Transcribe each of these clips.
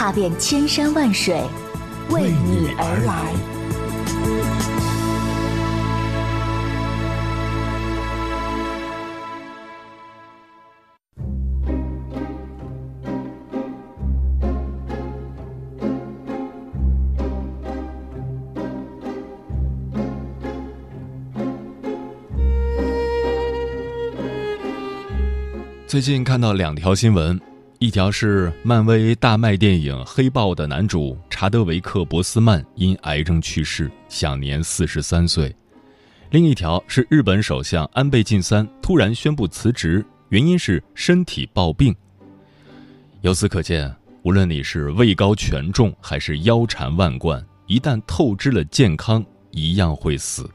踏遍千山万水，为你而来。最近看到两条新闻，一条是漫威大卖电影《黑豹》的男主查德维克·博斯曼因癌症去世，享年四十三岁；另一条是日本首相安倍晋三突然宣布辞职，原因是身体抱病。由此可见，无论你是位高权重还是腰缠万贯，一旦透支了健康，一样会死。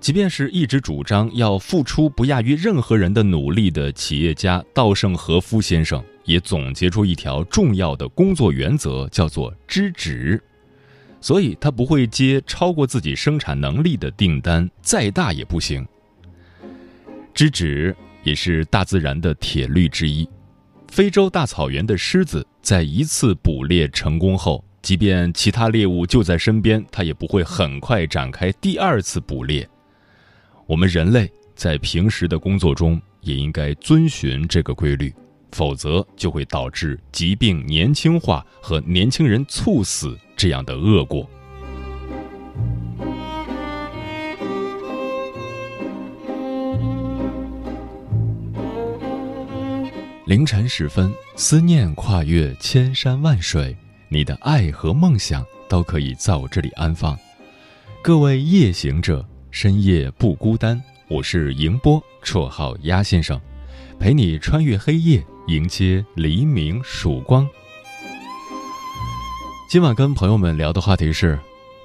即便是一直主张要付出不亚于任何人的努力的企业家稻盛和夫先生，也总结出一条重要的工作原则，叫做“知止”。所以他不会接超过自己生产能力的订单，再大也不行。知止也是大自然的铁律之一。非洲大草原的狮子在一次捕猎成功后，即便其他猎物就在身边，它也不会很快展开第二次捕猎。我们人类在平时的工作中也应该遵循这个规律，否则就会导致疾病年轻化和年轻人猝死这样的恶果。凌晨时分，思念跨越千山万水，你的爱和梦想都可以在我这里安放。各位夜行者。深夜不孤单，我是迎波，绰号鸭先生，陪你穿越黑夜，迎接黎明曙光。今晚跟朋友们聊的话题是：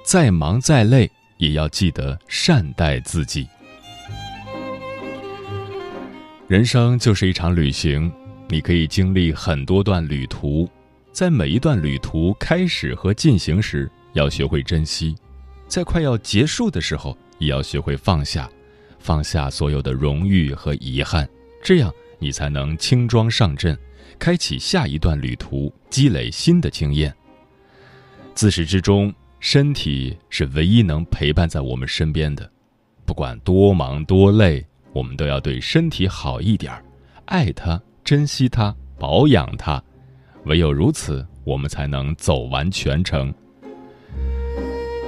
再忙再累，也要记得善待自己。人生就是一场旅行，你可以经历很多段旅途，在每一段旅途开始和进行时，要学会珍惜，在快要结束的时候。也要学会放下，放下所有的荣誉和遗憾，这样你才能轻装上阵，开启下一段旅途，积累新的经验。自始至终，身体是唯一能陪伴在我们身边的，不管多忙多累，我们都要对身体好一点儿，爱它，珍惜它，保养它。唯有如此，我们才能走完全程。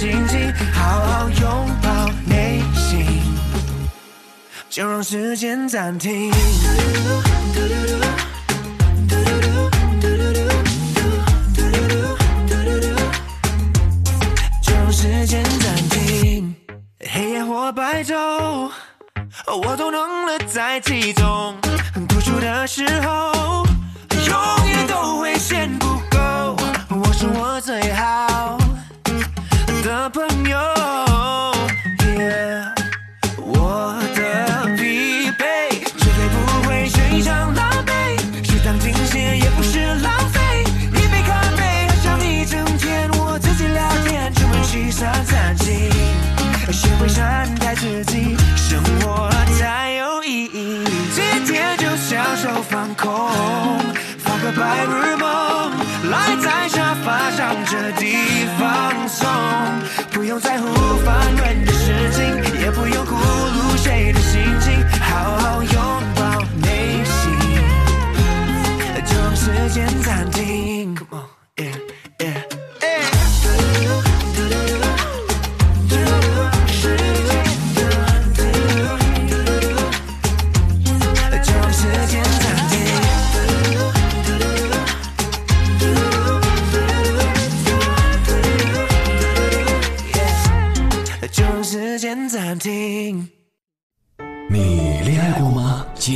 心情，好好拥抱内心。就让时间暂停，就让时间暂停，黑夜或白昼，我都能乐在其中。独处的时候，永远都会嫌不够。我是我最好的朋友。在乎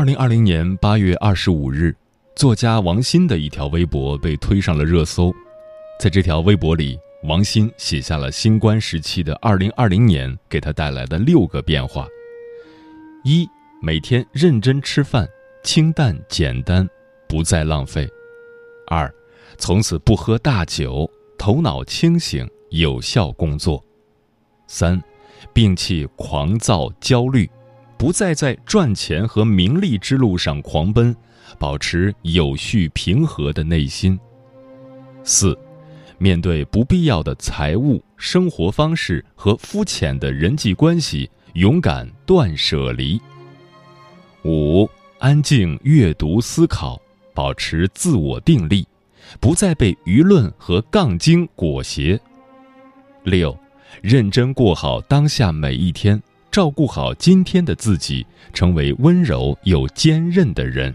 二零二零年八月二十五日，作家王鑫的一条微博被推上了热搜。在这条微博里，王鑫写下了新冠时期的二零二零年给他带来的六个变化：一、每天认真吃饭，清淡简单，不再浪费；二、从此不喝大酒，头脑清醒，有效工作；三、摒弃狂躁焦虑。不再在赚钱和名利之路上狂奔，保持有序平和的内心。四，面对不必要的财务、生活方式和肤浅的人际关系，勇敢断舍离。五，安静阅读思考，保持自我定力，不再被舆论和杠精裹挟。六，认真过好当下每一天。照顾好今天的自己，成为温柔又坚韧的人。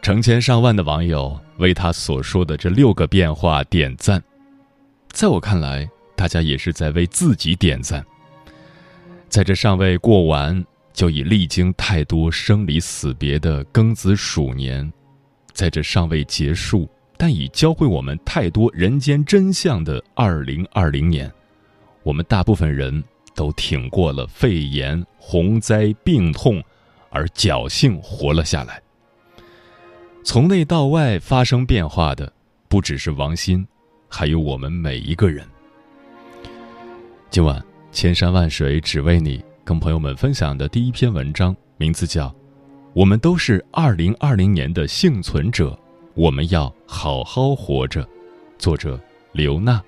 成千上万的网友为他所说的这六个变化点赞，在我看来，大家也是在为自己点赞。在这尚未过完，就已历经太多生离死别的庚子鼠年，在这尚未结束，但已教会我们太多人间真相的二零二零年。我们大部分人都挺过了肺炎、洪灾、病痛，而侥幸活了下来。从内到外发生变化的，不只是王鑫，还有我们每一个人。今晚千山万水只为你，跟朋友们分享的第一篇文章，名字叫《我们都是二零二零年的幸存者，我们要好好活着》，作者刘娜。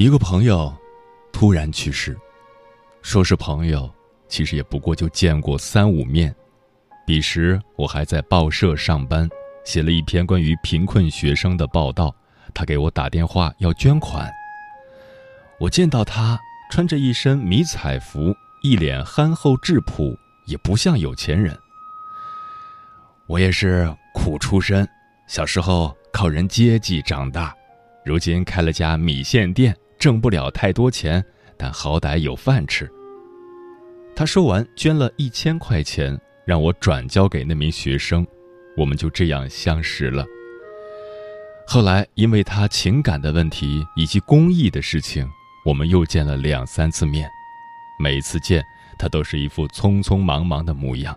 一个朋友突然去世，说是朋友，其实也不过就见过三五面。彼时我还在报社上班，写了一篇关于贫困学生的报道。他给我打电话要捐款。我见到他穿着一身迷彩服，一脸憨厚质朴，也不像有钱人。我也是苦出身，小时候靠人接济长大，如今开了家米线店。挣不了太多钱，但好歹有饭吃。他说完，捐了一千块钱，让我转交给那名学生，我们就这样相识了。后来，因为他情感的问题以及公益的事情，我们又见了两三次面。每次见，他都是一副匆匆忙忙的模样，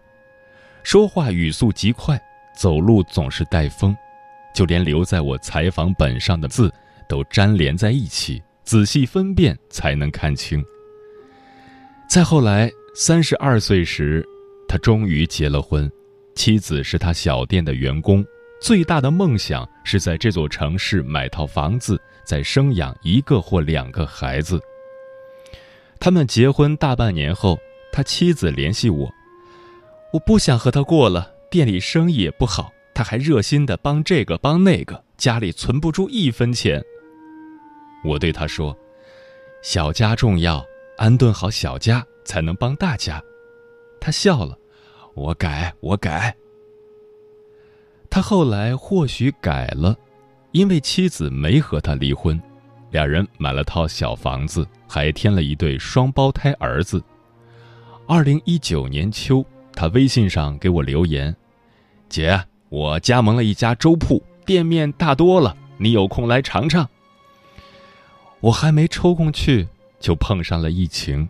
说话语速极快，走路总是带风，就连留在我采访本上的字。都粘连在一起，仔细分辨才能看清。再后来，三十二岁时，他终于结了婚，妻子是他小店的员工，最大的梦想是在这座城市买套房子，再生养一个或两个孩子。他们结婚大半年后，他妻子联系我，我不想和他过了，店里生意也不好，他还热心的帮这个帮那个，家里存不住一分钱。我对他说：“小家重要。”安顿好小家，才能帮大家。他笑了，我改，我改。他后来或许改了，因为妻子没和他离婚，两人买了套小房子，还添了一对双胞胎儿子。二零一九年秋，他微信上给我留言：“姐，我加盟了一家粥铺，店面大多了，你有空来尝尝。”我还没抽空去。就碰上了疫情，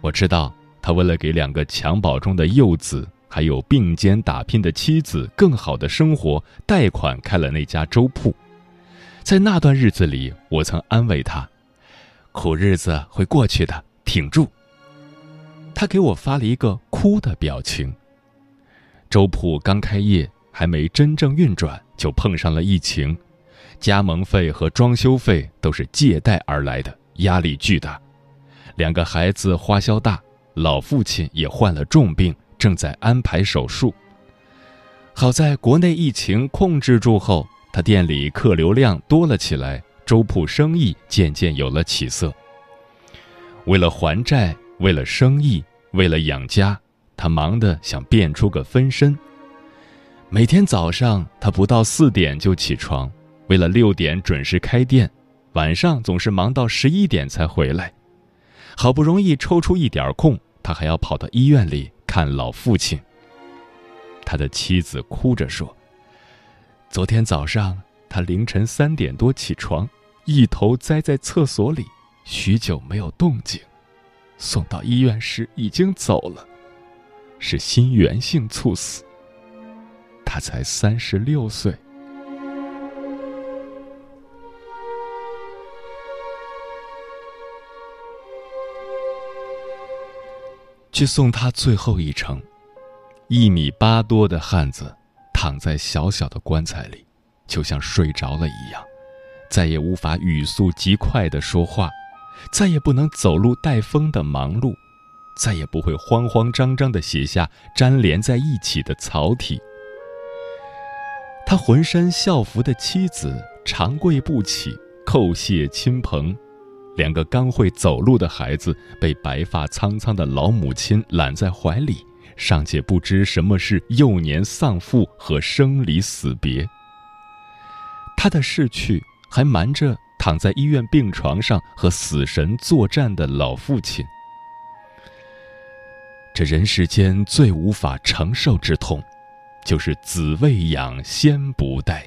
我知道他为了给两个襁褓中的幼子，还有并肩打拼的妻子更好的生活，贷款开了那家粥铺。在那段日子里，我曾安慰他：“苦日子会过去的，挺住。”他给我发了一个哭的表情。粥铺刚开业，还没真正运转，就碰上了疫情，加盟费和装修费都是借贷而来的。压力巨大，两个孩子花销大，老父亲也患了重病，正在安排手术。好在国内疫情控制住后，他店里客流量多了起来，粥铺生意渐渐有了起色。为了还债，为了生意，为了养家，他忙得想变出个分身。每天早上，他不到四点就起床，为了六点准时开店。晚上总是忙到十一点才回来，好不容易抽出一点空，他还要跑到医院里看老父亲。他的妻子哭着说：“昨天早上他凌晨三点多起床，一头栽在厕所里，许久没有动静。送到医院时已经走了，是心源性猝死。他才三十六岁。”去送他最后一程，一米八多的汉子躺在小小的棺材里，就像睡着了一样，再也无法语速极快的说话，再也不能走路带风的忙碌，再也不会慌慌张张的写下粘连在一起的草体。他浑身校服的妻子长跪不起，叩谢亲朋。两个刚会走路的孩子被白发苍苍的老母亲揽在怀里，尚且不知什么是幼年丧父和生离死别。他的逝去还瞒着躺在医院病床上和死神作战的老父亲。这人世间最无法承受之痛，就是子未养先不待。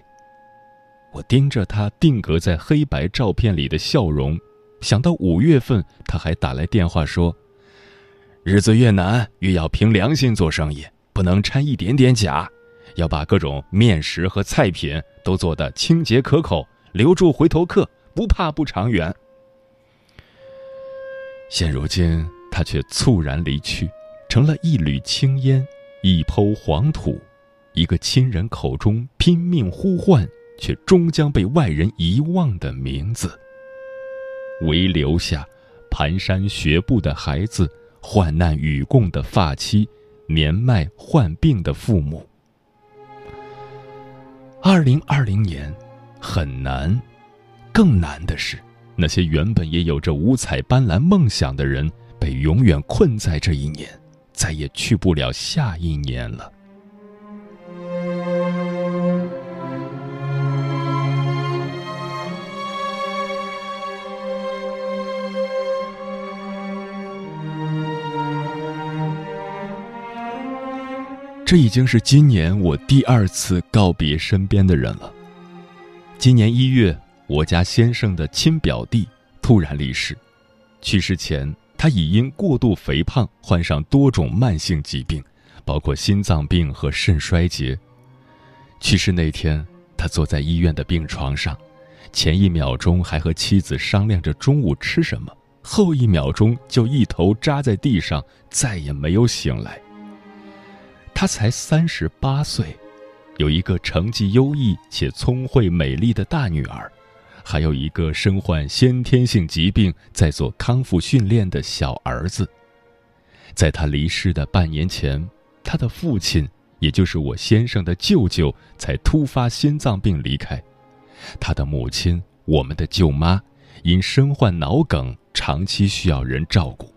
我盯着他定格在黑白照片里的笑容。想到五月份，他还打来电话说：“日子越难，越要凭良心做生意，不能掺一点点假，要把各种面食和菜品都做得清洁可口，留住回头客，不怕不长远。”现如今，他却猝然离去，成了一缕青烟，一抔黄土，一个亲人口中拼命呼唤，却终将被外人遗忘的名字。唯留下蹒跚学步的孩子，患难与共的发妻，年迈患病的父母。二零二零年很难，更难的是，那些原本也有着五彩斑斓梦想的人，被永远困在这一年，再也去不了下一年了。这已经是今年我第二次告别身边的人了。今年一月，我家先生的亲表弟突然离世。去世前，他已因过度肥胖患上多种慢性疾病，包括心脏病和肾衰竭。去世那天，他坐在医院的病床上，前一秒钟还和妻子商量着中午吃什么，后一秒钟就一头扎在地上，再也没有醒来。他才三十八岁，有一个成绩优异且聪慧美丽的大女儿，还有一个身患先天性疾病在做康复训练的小儿子。在他离世的半年前，他的父亲，也就是我先生的舅舅，才突发心脏病离开。他的母亲，我们的舅妈，因身患脑梗，长期需要人照顾。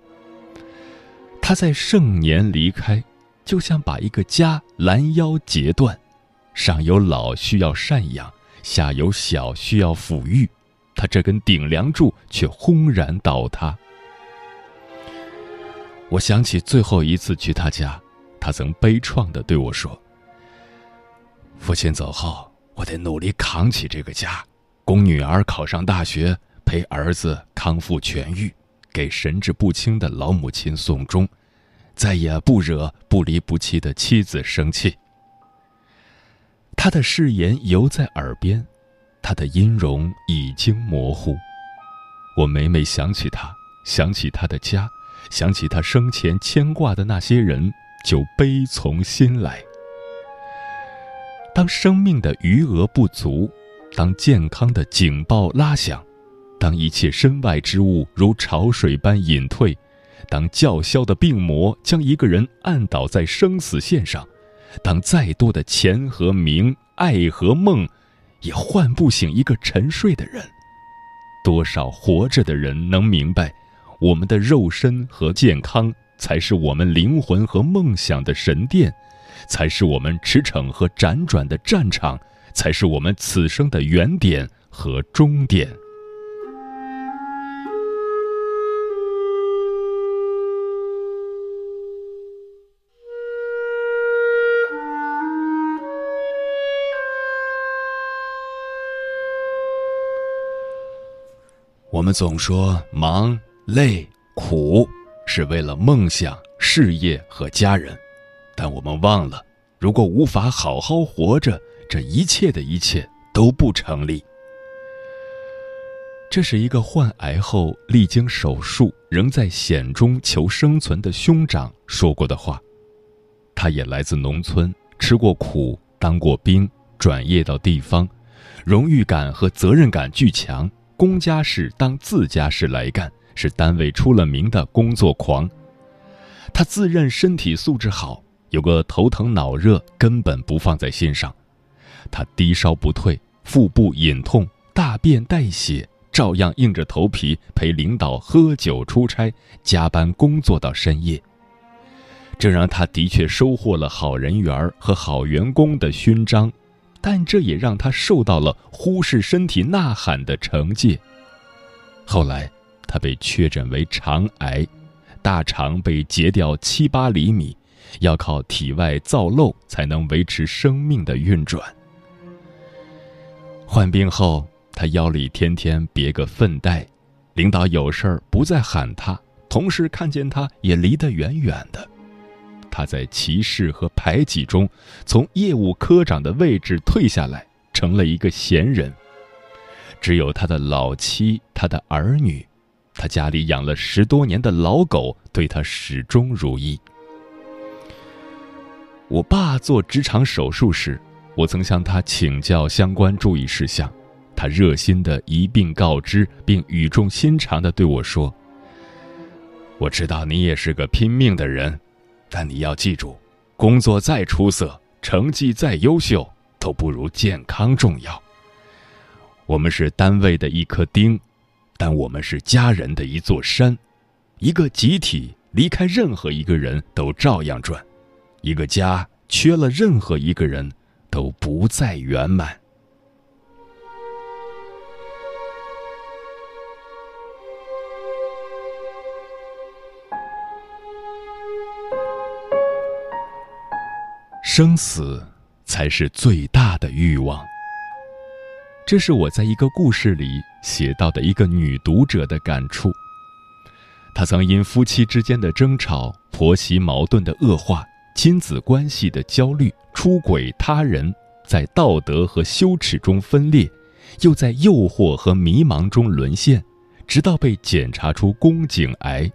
他在盛年离开，就像把一个家拦腰截断，上有老需要赡养，下有小需要抚育，他这根顶梁柱却轰然倒塌。我想起最后一次去他家，他曾悲怆地对我说：“父亲走后。”我得努力扛起这个家，供女儿考上大学，陪儿子康复痊愈，给神志不清的老母亲送终，再也不惹不离不弃的妻子生气。他的誓言犹在耳边，他的音容已经模糊。我每每想起他，想起他的家，想起他生前牵挂的那些人，就悲从心来。当生命的余额不足，当健康的警报拉响，当一切身外之物如潮水般隐退，当叫嚣的病魔将一个人按倒在生死线上，当再多的钱和名、爱和梦，也唤不醒一个沉睡的人，多少活着的人能明白，我们的肉身和健康才是我们灵魂和梦想的神殿。才是我们驰骋和辗转的战场，才是我们此生的原点和终点。我们总说忙、累、苦，是为了梦想、事业和家人。但我们忘了，如果无法好好活着，这一切的一切都不成立。这是一个患癌后历经手术，仍在险中求生存的兄长说过的话。他也来自农村，吃过苦，当过兵，转业到地方，荣誉感和责任感巨强，公家事当自家事来干，是单位出了名的工作狂。他自认身体素质好。有个头疼脑热，根本不放在心上。他低烧不退，腹部隐痛，大便带血，照样硬着头皮陪领导喝酒、出差、加班工作到深夜。这让他的确收获了好人缘和好员工的勋章，但这也让他受到了忽视身体呐喊的惩戒。后来，他被确诊为肠癌，大肠被截掉七八厘米。要靠体外造瘘才能维持生命的运转。患病后，他腰里天天别个粪袋，领导有事儿不再喊他，同事看见他也离得远远的。他在歧视和排挤中，从业务科长的位置退下来，成了一个闲人。只有他的老妻、他的儿女，他家里养了十多年的老狗，对他始终如一。我爸做直肠手术时，我曾向他请教相关注意事项，他热心的一并告知，并语重心长的对我说：“我知道你也是个拼命的人，但你要记住，工作再出色，成绩再优秀，都不如健康重要。我们是单位的一颗钉，但我们是家人的一座山，一个集体离开任何一个人都照样转。”一个家缺了任何一个人，都不再圆满。生死才是最大的欲望。这是我在一个故事里写到的一个女读者的感触。她曾因夫妻之间的争吵、婆媳矛盾的恶化。亲子关系的焦虑，出轨他人，在道德和羞耻中分裂，又在诱惑和迷茫中沦陷，直到被检查出宫颈癌。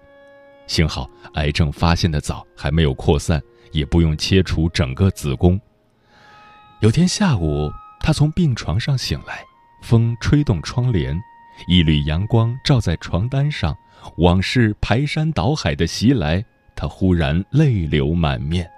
幸好癌症发现的早，还没有扩散，也不用切除整个子宫。有天下午，他从病床上醒来，风吹动窗帘，一缕阳光照在床单上，往事排山倒海的袭来，他忽然泪流满面。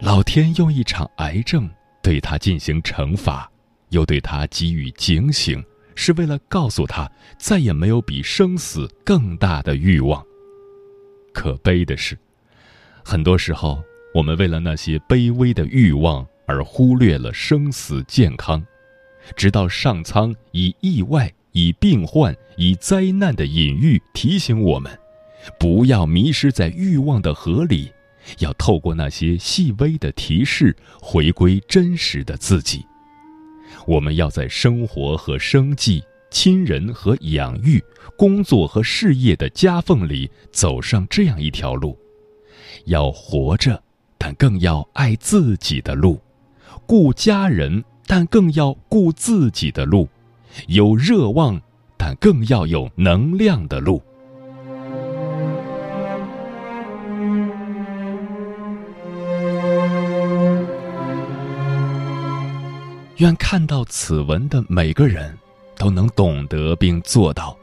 老天用一场癌症对他进行惩罚，又对他给予警醒，是为了告诉他再也没有比生死更大的欲望。可悲的是，很多时候我们为了那些卑微的欲望而忽略了生死健康，直到上苍以意外、以病患、以灾难的隐喻提醒我们，不要迷失在欲望的河里。要透过那些细微的提示，回归真实的自己。我们要在生活和生计、亲人和养育、工作和事业的夹缝里走上这样一条路：要活着，但更要爱自己的路；顾家人，但更要顾自己的路；有热望，但更要有能量的路。愿看到此文的每个人，都能懂得并做到，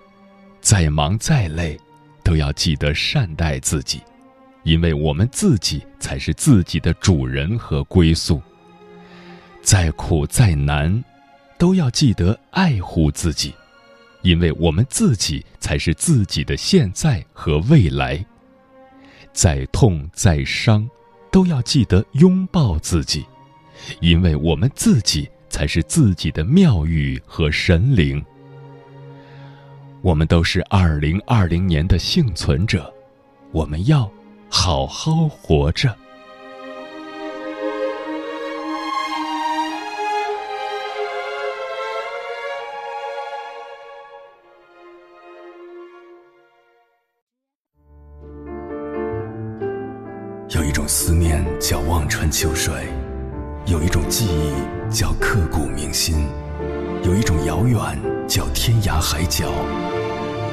再忙再累，都要记得善待自己，因为我们自己才是自己的主人和归宿。再苦再难，都要记得爱护自己，因为我们自己才是自己的现在和未来。再痛再伤，都要记得拥抱自己，因为我们自己。才是自己的妙语和神灵。我们都是二零二零年的幸存者，我们要好好活着。有一种思念叫望穿秋水，有一种记忆。叫刻骨铭心，有一种遥远叫天涯海角，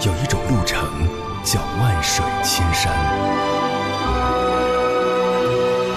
有一种路程叫万水千山。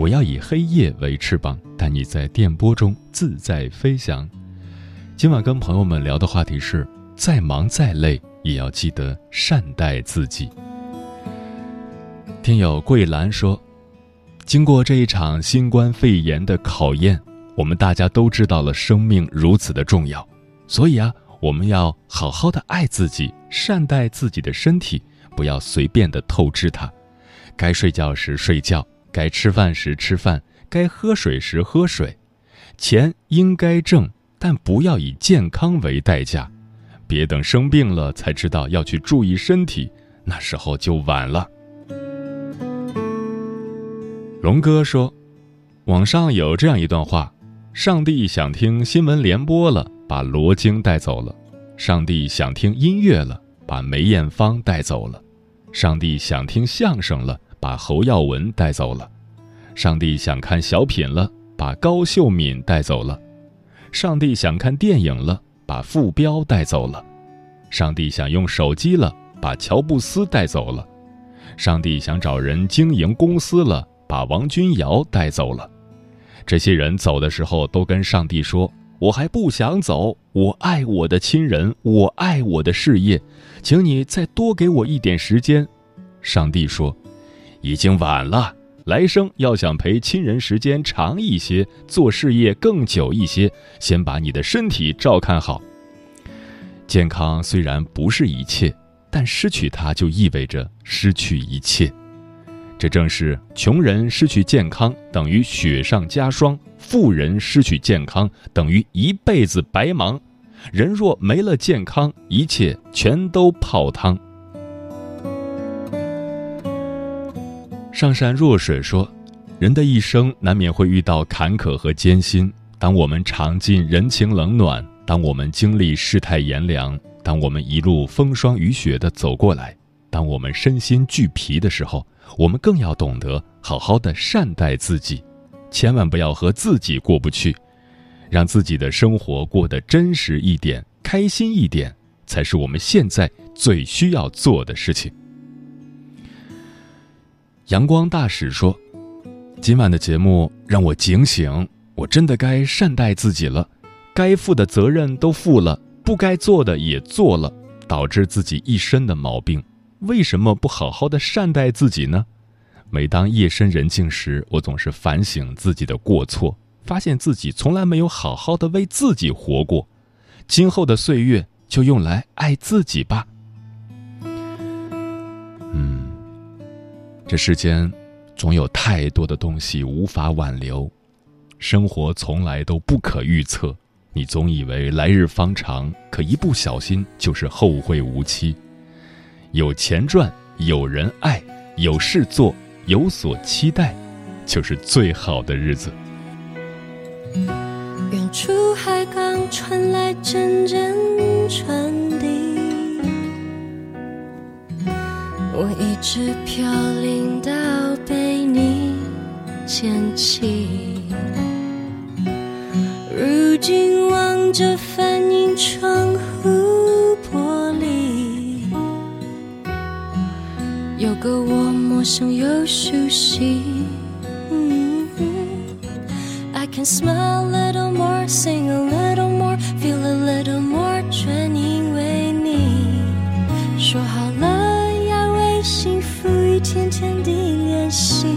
我要以黑夜为翅膀，带你在电波中自在飞翔。今晚跟朋友们聊的话题是：再忙再累，也要记得善待自己。听友桂兰说，经过这一场新冠肺炎的考验，我们大家都知道了生命如此的重要。所以啊，我们要好好的爱自己，善待自己的身体，不要随便的透支它。该睡觉时睡觉，该吃饭时吃饭，该喝水时喝水。钱应该挣，但不要以健康为代价。别等生病了才知道要去注意身体，那时候就晚了。龙哥说，网上有这样一段话：上帝想听新闻联播了。把罗京带走了，上帝想听音乐了，把梅艳芳带走了；上帝想听相声了，把侯耀文带走了；上帝想看小品了，把高秀敏带走了；上帝想看电影了，把傅彪带走了；上帝想用手机了，把乔布斯带走了；上帝想找人经营公司了，把王君瑶带走了。这些人走的时候都跟上帝说。我还不想走，我爱我的亲人，我爱我的事业，请你再多给我一点时间。上帝说：“已经晚了，来生要想陪亲人时间长一些，做事业更久一些，先把你的身体照看好。健康虽然不是一切，但失去它就意味着失去一切。这正是穷人失去健康等于雪上加霜。”富人失去健康等于一辈子白忙，人若没了健康，一切全都泡汤。上善若水说，人的一生难免会遇到坎坷和艰辛。当我们尝尽人情冷暖，当我们经历世态炎凉，当我们一路风霜雨雪的走过来，当我们身心俱疲的时候，我们更要懂得好好的善待自己，千万不要和自己过不去，让自己的生活过得真实一点、开心一点，才是我们现在最需要做的事情。阳光大使说：“今晚的节目让我警醒，我真的该善待自己了，该负的责任都负了，不该做的也做了，导致自己一身的毛病。为什么不好好的善待自己呢？每当夜深人静时，我总是反省自己的过错，发现自己从来没有好好的为自己活过。今后的岁月就用来爱自己吧。”这世间，总有太多的东西无法挽留，生活从来都不可预测。你总以为来日方长，可一不小心就是后会无期。有钱赚，有人爱，有事做，有所期待，就是最好的日子。远处海港传来阵阵船笛。我一直飘零到被你捡起，如今望着反映窗户玻璃，有个我陌生又熟悉。I can smile a little more, sing a little more, feel a little more，天天地练习，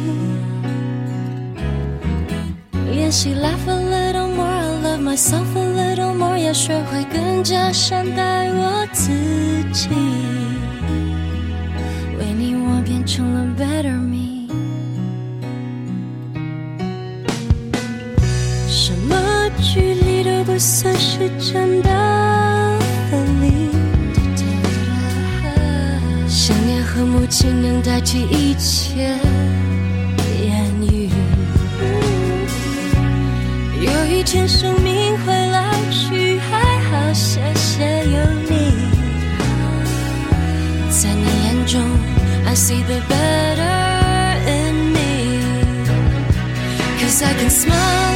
练习 laugh a little more, I love myself a little more，要学会更加善待我自己。为你，我变成了 better me。什么距离都不算是真的和母亲能代替一切言语。有一天生命会老去，还好谢谢有你。在你眼中，I see the better in me。Cause I can smile